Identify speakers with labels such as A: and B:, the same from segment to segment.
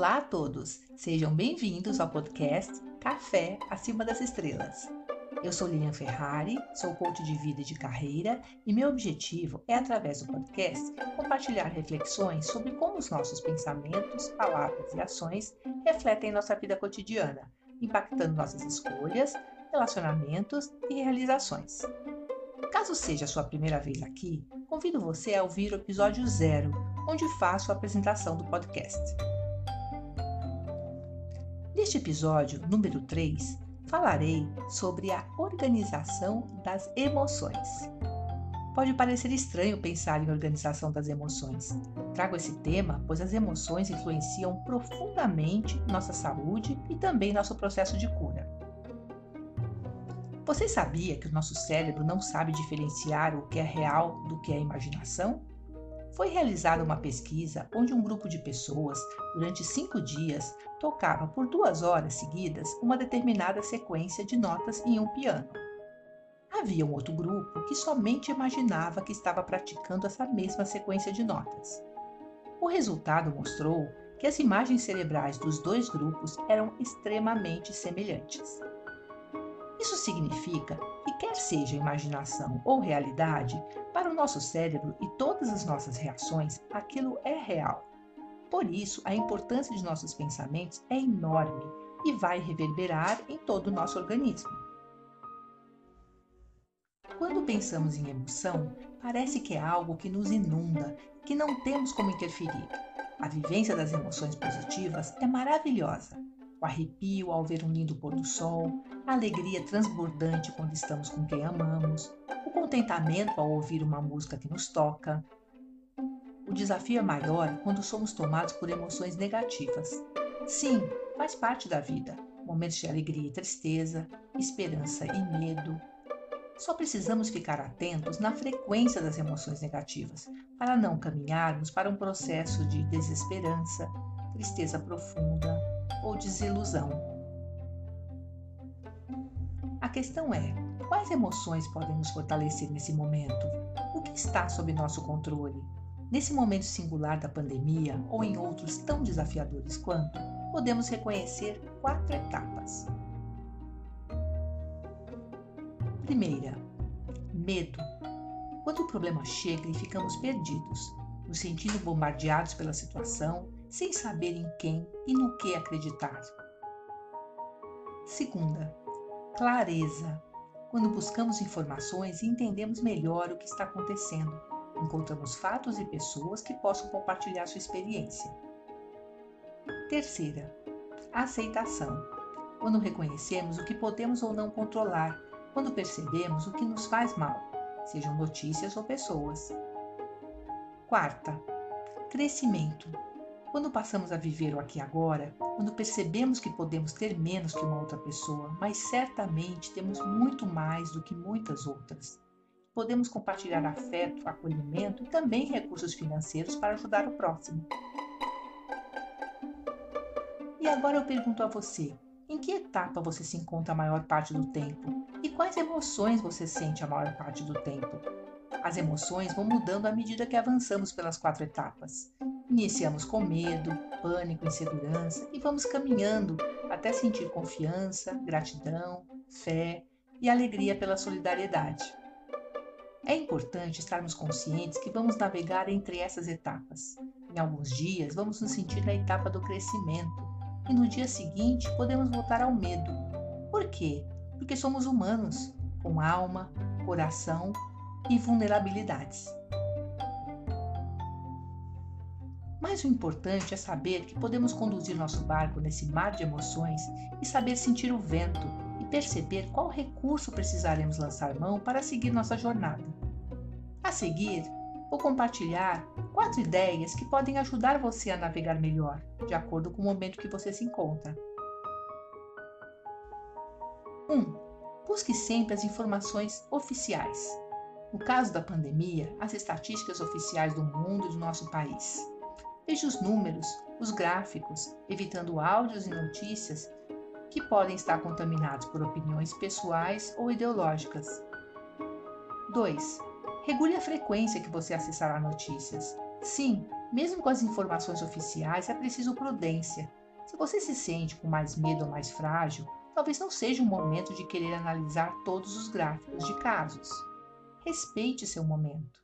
A: Olá a todos, sejam bem-vindos ao podcast Café Acima das Estrelas. Eu sou Lilian Ferrari, sou coach de vida e de carreira e meu objetivo é, através do podcast, compartilhar reflexões sobre como os nossos pensamentos, palavras e ações refletem nossa vida cotidiana, impactando nossas escolhas, relacionamentos e realizações. Caso seja a sua primeira vez aqui, convido você a ouvir o episódio zero, onde faço a apresentação do podcast. Neste episódio número 3, falarei sobre a organização das emoções. Pode parecer estranho pensar em organização das emoções. Trago esse tema pois as emoções influenciam profundamente nossa saúde e também nosso processo de cura. Você sabia que o nosso cérebro não sabe diferenciar o que é real do que é imaginação? Foi realizada uma pesquisa onde um grupo de pessoas, durante cinco dias, tocava por duas horas seguidas uma determinada sequência de notas em um piano. Havia um outro grupo que somente imaginava que estava praticando essa mesma sequência de notas. O resultado mostrou que as imagens cerebrais dos dois grupos eram extremamente semelhantes. Isso significa que, quer seja imaginação ou realidade, para o nosso cérebro e todas as nossas reações, aquilo é real. Por isso, a importância de nossos pensamentos é enorme e vai reverberar em todo o nosso organismo. Quando pensamos em emoção, parece que é algo que nos inunda, que não temos como interferir. A vivência das emoções positivas é maravilhosa, o arrepio ao ver um lindo pôr do sol, a alegria transbordante quando estamos com quem amamos, o contentamento ao ouvir uma música que nos toca. O desafio é maior quando somos tomados por emoções negativas. Sim, faz parte da vida. Momentos de alegria e tristeza, esperança e medo. Só precisamos ficar atentos na frequência das emoções negativas, para não caminharmos para um processo de desesperança, tristeza profunda, ou desilusão. A questão é: quais emoções podem nos fortalecer nesse momento? O que está sob nosso controle? Nesse momento singular da pandemia ou em outros tão desafiadores quanto, podemos reconhecer quatro etapas. Primeira, medo. Quando o problema chega e ficamos perdidos, nos sentindo bombardeados pela situação sem saber em quem e no que acreditar. Segunda, clareza. Quando buscamos informações e entendemos melhor o que está acontecendo, encontramos fatos e pessoas que possam compartilhar sua experiência. Terceira, aceitação. Quando reconhecemos o que podemos ou não controlar, quando percebemos o que nos faz mal, sejam notícias ou pessoas. Quarta, crescimento quando passamos a viver o aqui e agora, quando percebemos que podemos ter menos que uma outra pessoa, mas certamente temos muito mais do que muitas outras. Podemos compartilhar afeto, acolhimento e também recursos financeiros para ajudar o próximo. E agora eu pergunto a você: em que etapa você se encontra a maior parte do tempo? E quais emoções você sente a maior parte do tempo? As emoções vão mudando à medida que avançamos pelas quatro etapas. Iniciamos com medo, pânico, insegurança e vamos caminhando até sentir confiança, gratidão, fé e alegria pela solidariedade. É importante estarmos conscientes que vamos navegar entre essas etapas. Em alguns dias, vamos nos sentir na etapa do crescimento e no dia seguinte podemos voltar ao medo. Por quê? Porque somos humanos, com alma, coração e vulnerabilidades. Mas o importante é saber que podemos conduzir nosso barco nesse mar de emoções e saber sentir o vento e perceber qual recurso precisaremos lançar mão para seguir nossa jornada. A seguir, vou compartilhar quatro ideias que podem ajudar você a navegar melhor, de acordo com o momento que você se encontra. 1. Um, busque sempre as informações oficiais. No caso da pandemia, as estatísticas oficiais do mundo e do nosso país. Veja os números, os gráficos, evitando áudios e notícias que podem estar contaminados por opiniões pessoais ou ideológicas. 2. Regule a frequência que você acessará notícias. Sim, Mesmo com as informações oficiais, é preciso prudência. Se você se sente com mais medo ou mais frágil, talvez não seja o momento de querer analisar todos os gráficos de casos. Respeite seu momento.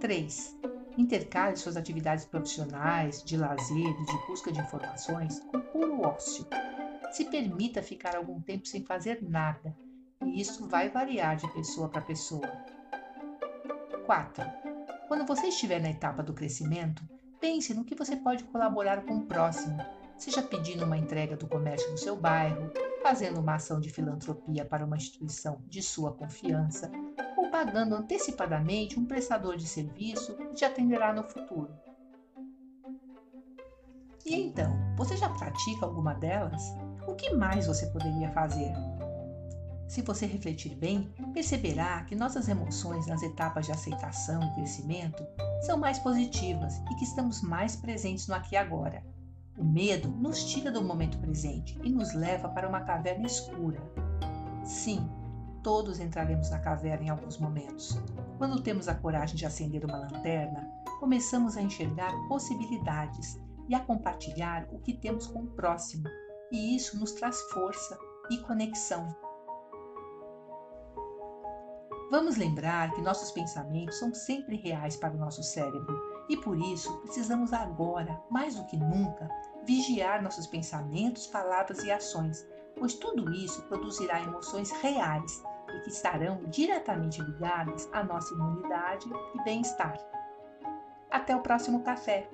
A: 3. Intercale suas atividades profissionais, de lazer e de busca de informações com puro ócio. Se permita ficar algum tempo sem fazer nada, e isso vai variar de pessoa para pessoa. 4. Quando você estiver na etapa do crescimento, pense no que você pode colaborar com o próximo, seja pedindo uma entrega do comércio do seu bairro, fazendo uma ação de filantropia para uma instituição de sua confiança, pagando antecipadamente um prestador de serviço que te atenderá no futuro. E então, você já pratica alguma delas? O que mais você poderia fazer? Se você refletir bem, perceberá que nossas emoções nas etapas de aceitação e crescimento são mais positivas e que estamos mais presentes no aqui e agora. O medo nos tira do momento presente e nos leva para uma caverna escura. Sim, todos entraremos na caverna em alguns momentos. Quando temos a coragem de acender uma lanterna, começamos a enxergar possibilidades e a compartilhar o que temos com o próximo, e isso nos traz força e conexão. Vamos lembrar que nossos pensamentos são sempre reais para o nosso cérebro e por isso precisamos agora, mais do que nunca, vigiar nossos pensamentos, palavras e ações, pois tudo isso produzirá emoções reais e que estarão diretamente ligadas à nossa imunidade e bem-estar. Até o próximo café!